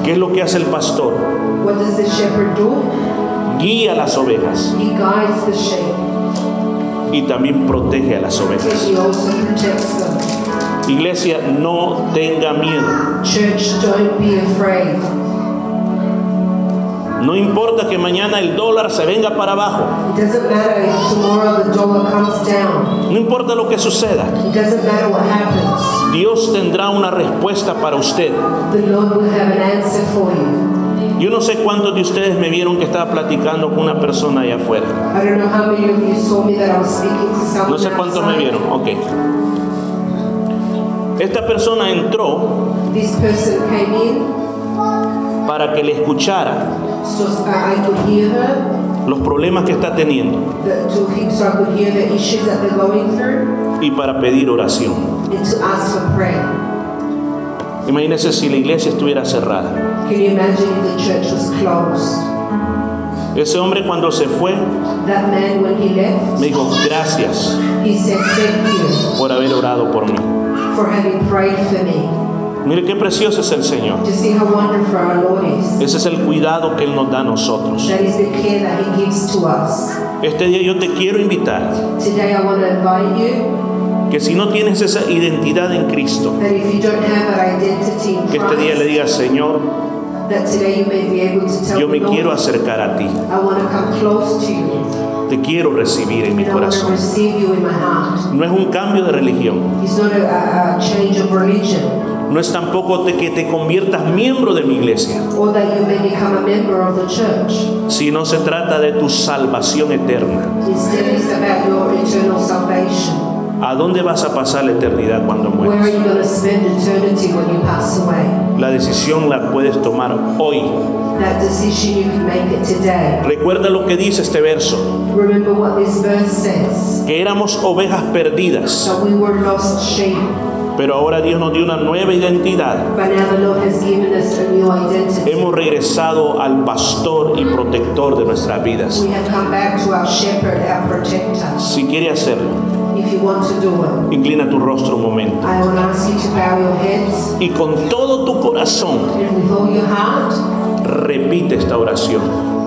¿Qué es lo que hace el pastor? What does the shepherd do? Guía a las ovejas He guides the sheep y también protege a las ovejas. Iglesia, no tenga miedo. No importa que mañana el dólar se venga para abajo. It doesn't matter if tomorrow the dollar comes down. No importa lo que suceda. It doesn't matter what happens. Dios tendrá una respuesta para usted. The Lord will have an answer for you. Yo no sé cuántos de ustedes me vieron que estaba platicando con una persona allá afuera. No sé cuántos me vieron. Ok. Esta persona entró para que le escuchara so I I could hear her, los problemas que está teniendo the, to him, so I could hear the issues that they're going through y para pedir oración. Imagínense si la iglesia estuviera cerrada. Can you imagine if the church was closed? Ese hombre cuando se fue That man, when he left, me dijo gracias he said, Thank you por haber orado por mí. Mire qué precioso es el Señor. Ese es el cuidado que Él nos da a nosotros. Este día yo te quiero invitar que si no tienes esa identidad en Cristo, que este día le digas, Señor, yo me quiero acercar a ti, Te quiero recibir en mi corazón. No es un cambio de religión, no es tampoco de que te conviertas miembro de mi iglesia, or that you may become a member of the church. sino se trata de tu salvación eterna. Instead, it's about your eternal salvation. ¿A dónde vas a pasar la eternidad cuando mueras? La decisión la puedes tomar hoy. That decision you can make it today. Recuerda lo que dice este verso, Remember what this verse says que éramos ovejas perdidas, that we were lost sheep, pero ahora Dios nos dio una nueva identidad. but now the Lord has given us a new identity. Hemos regresado al pastor y protector de nuestras vidas. We have come back to our shepherd, our protector. Si quiere hacerlo, If you want to do it, inclina tu rostro un momento. I will ask you to bow your heads Y con todo tu corazón, and with all your heart, repite esta oración.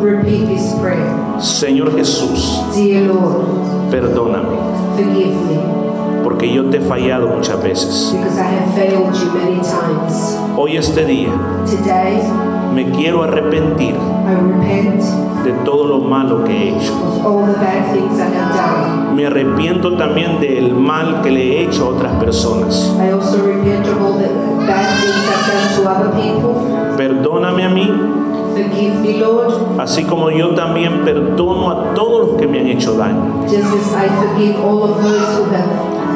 repeat this prayer. Señor Jesús, Dear Lord, perdóname, forgive me porque yo te he fallado muchas veces. because I have failed you many times. Hoy este día Today, me quiero arrepentir I repent de todo lo malo que he hecho. of all the bad things I have done. Me arrepiento también del mal que le he hecho a otras personas. I also repent of all the bad things I've done to other people. Perdóname a mí, Forgive me, Lord, así como yo también perdono a todos los que me han hecho daño. just as I forgive all of those who have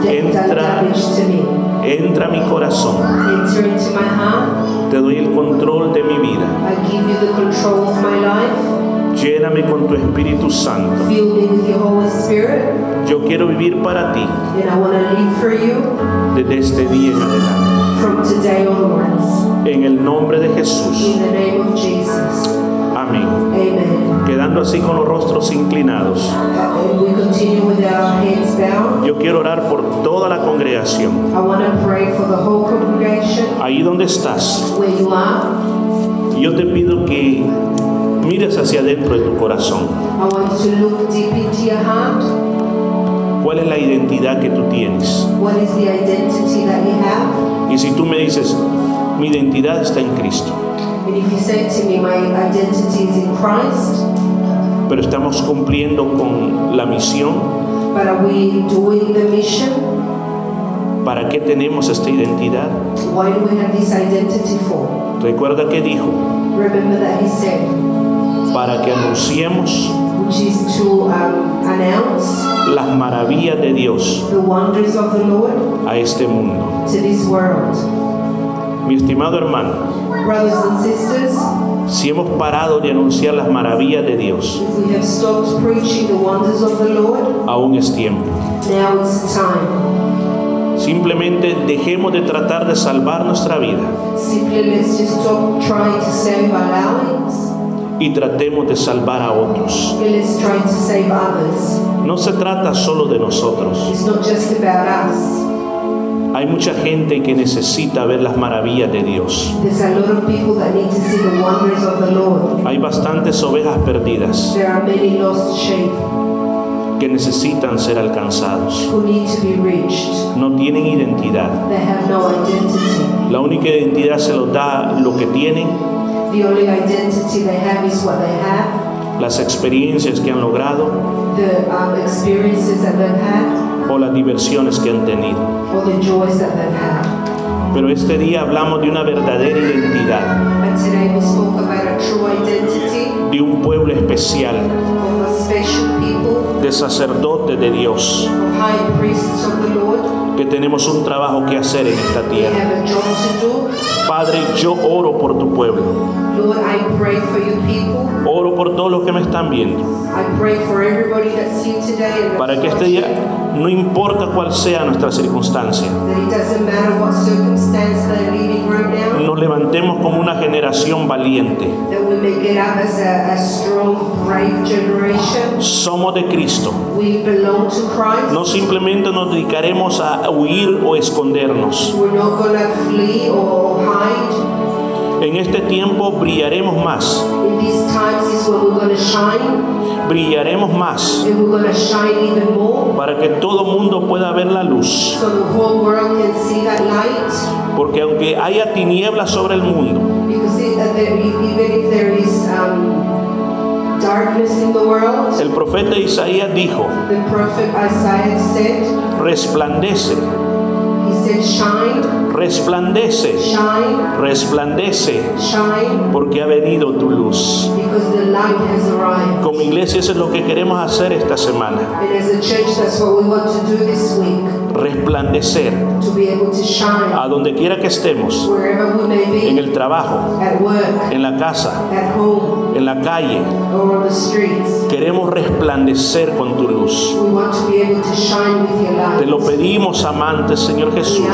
done Entra. damage to me. Entra a mi corazón, Enter into my heart. te doy el control de mi vida. I give you the control of my life. Lléname con tu Espíritu Santo. Yo quiero vivir para ti desde este día en adelante. En el nombre de Jesús. Amén. Quedando así con los rostros inclinados. Yo quiero orar por toda la congregación. I want to pray for the whole congregation Ahí donde estás, yo te pido que mires hacia adentro de tu corazón. I want you to look deep into your heart. ¿Cuál es la identidad que tú tienes? What is the identity that you have? Y si tú me dices, mi identidad está en Cristo, And if you say to me, my identity is in Christ, pero estamos cumpliendo con la misión, but are we doing the mission? ¿para qué tenemos esta identidad? Why do we have this identity for? Recuerda que dijo, Remember that he said, para que anunciemos which is to um, announce las maravillas de Dios the wonders of the Lord a este mundo. to this world. Mi estimado hermano, Brothers and sisters, si hemos parado de anunciar las maravillas de Dios, if we have stopped preaching the wonders of the Lord, aún es tiempo. now it's time. Simplemente dejemos de tratar de salvar nuestra vida Simply let's just stop trying to save our lives y tratemos de salvar a otros. No se trata solo de nosotros. Hay mucha gente que necesita ver las maravillas de Dios. There's a lot of people that need to see the wonders of the Lord. Hay bastantes ovejas perdidas There are many lost sheep que necesitan ser alcanzados. who need to be reached. No tienen identidad. La única identidad se los da lo que tienen, The only identity they have is what they have, las experiencias que han logrado the um, experiences that they've had, o las diversiones que han tenido. or the joys that they've had. Pero este día hablamos de una verdadera identidad, And today we spoke about a true identity de un pueblo especial, de sacerdotes de Dios, que tenemos un trabajo que hacer en esta tierra. Padre, yo oro por tu pueblo, oro por todos los que me están viendo, para que este día, no importa cuál sea nuestra circunstancia, nos levantemos como una generación valiente. Somos de Cristo. No simplemente nos dedicaremos a huir o escondernos. En este tiempo brillaremos más, brillaremos más para que todo mundo pueda ver la luz. Porque aunque haya tinieblas sobre el mundo, um, el profeta Isaías dijo, the prophet Isaiah said, resplandece, he said, shine, resplandece, shine, resplandece, porque ha venido tu luz. because the light has arrived. Como iglesia eso es lo que queremos hacer esta semana, Resplandecer a donde quiera que estemos, en el trabajo, en la casa, en la calle. Queremos resplandecer con tu luz. Te lo pedimos, amante Señor Jesús.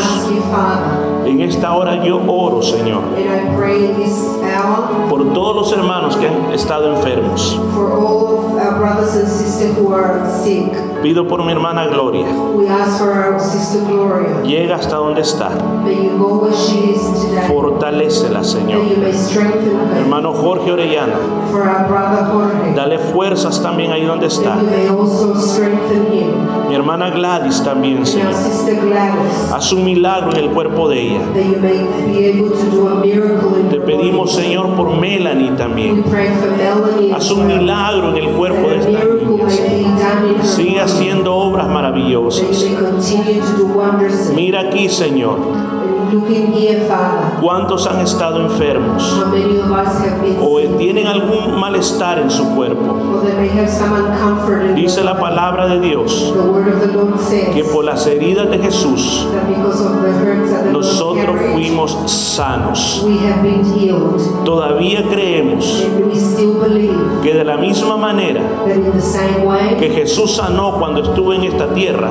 En esta hora yo oro, Señor, por todos los hermanos que han estado enfermos. Pido por mi hermana Gloria. Llega hasta donde está. Fortalécela, Señor. Hermano Jorge Orellana, dale fuerzas también ahí donde está. Mi hermana Gladys también, Señor. Haz un milagro en el cuerpo de ella. Te pedimos. Señor, por Melanie también. Haz un milagro en el cuerpo de esta niña. Sigue haciendo obras maravillosas. Mira aquí, Señor, Cuántos han estado enfermos o tienen algún malestar en su cuerpo. Dice la palabra de Dios que por las heridas de Jesús nosotros fuimos sanos. Todavía creemos que de la misma manera que Jesús sanó cuando estuvo en esta tierra,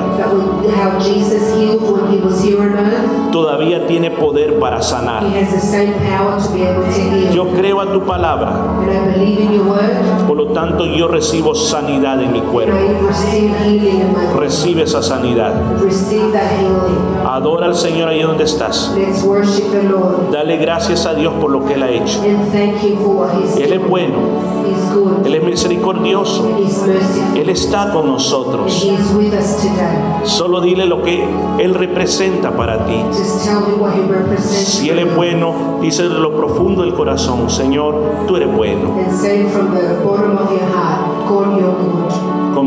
poder para sanar. Yo creo a tu palabra, por lo tanto yo recibo sanidad en mi cuerpo. Recibe esa sanidad. Adora al Señor ahí donde estás. Let's worship the Lord Dale gracias a Dios por lo que Él ha hecho. and thank him for what he's Él es bueno, He's good. Él es misericordioso, He's. Él está con nosotros. He is with us today. Solo dile lo que Él representa para ti. Just tell me what He represents. Si Él es bueno, dice de lo profundo del corazón, Señor, tú eres bueno. And say from the bottom of your heart, God, you're good.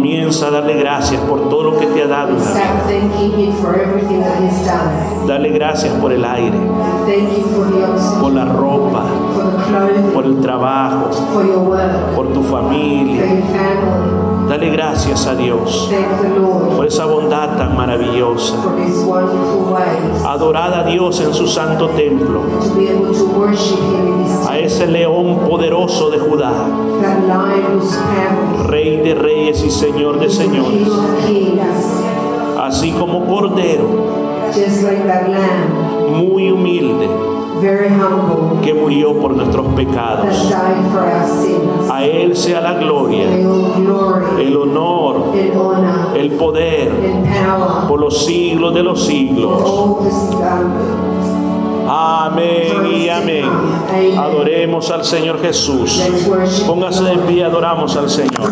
Comienza a darle gracias por todo lo que te ha dado. Dale gracias por el aire, por la ropa, por el trabajo, por tu familia. Dale gracias a Dios por esa bondad tan maravillosa. Adorad a Dios en su santo templo, a ese león poderoso de Judá, Rey de reyes y Señor de señores, así como Cordero, muy humilde, que murió por nuestros pecados. A Él sea la gloria, el honor, el poder. por los siglos de los siglos. Amén y amén. Adoremos al Señor Jesús. Póngase de pie, adoramos al Señor.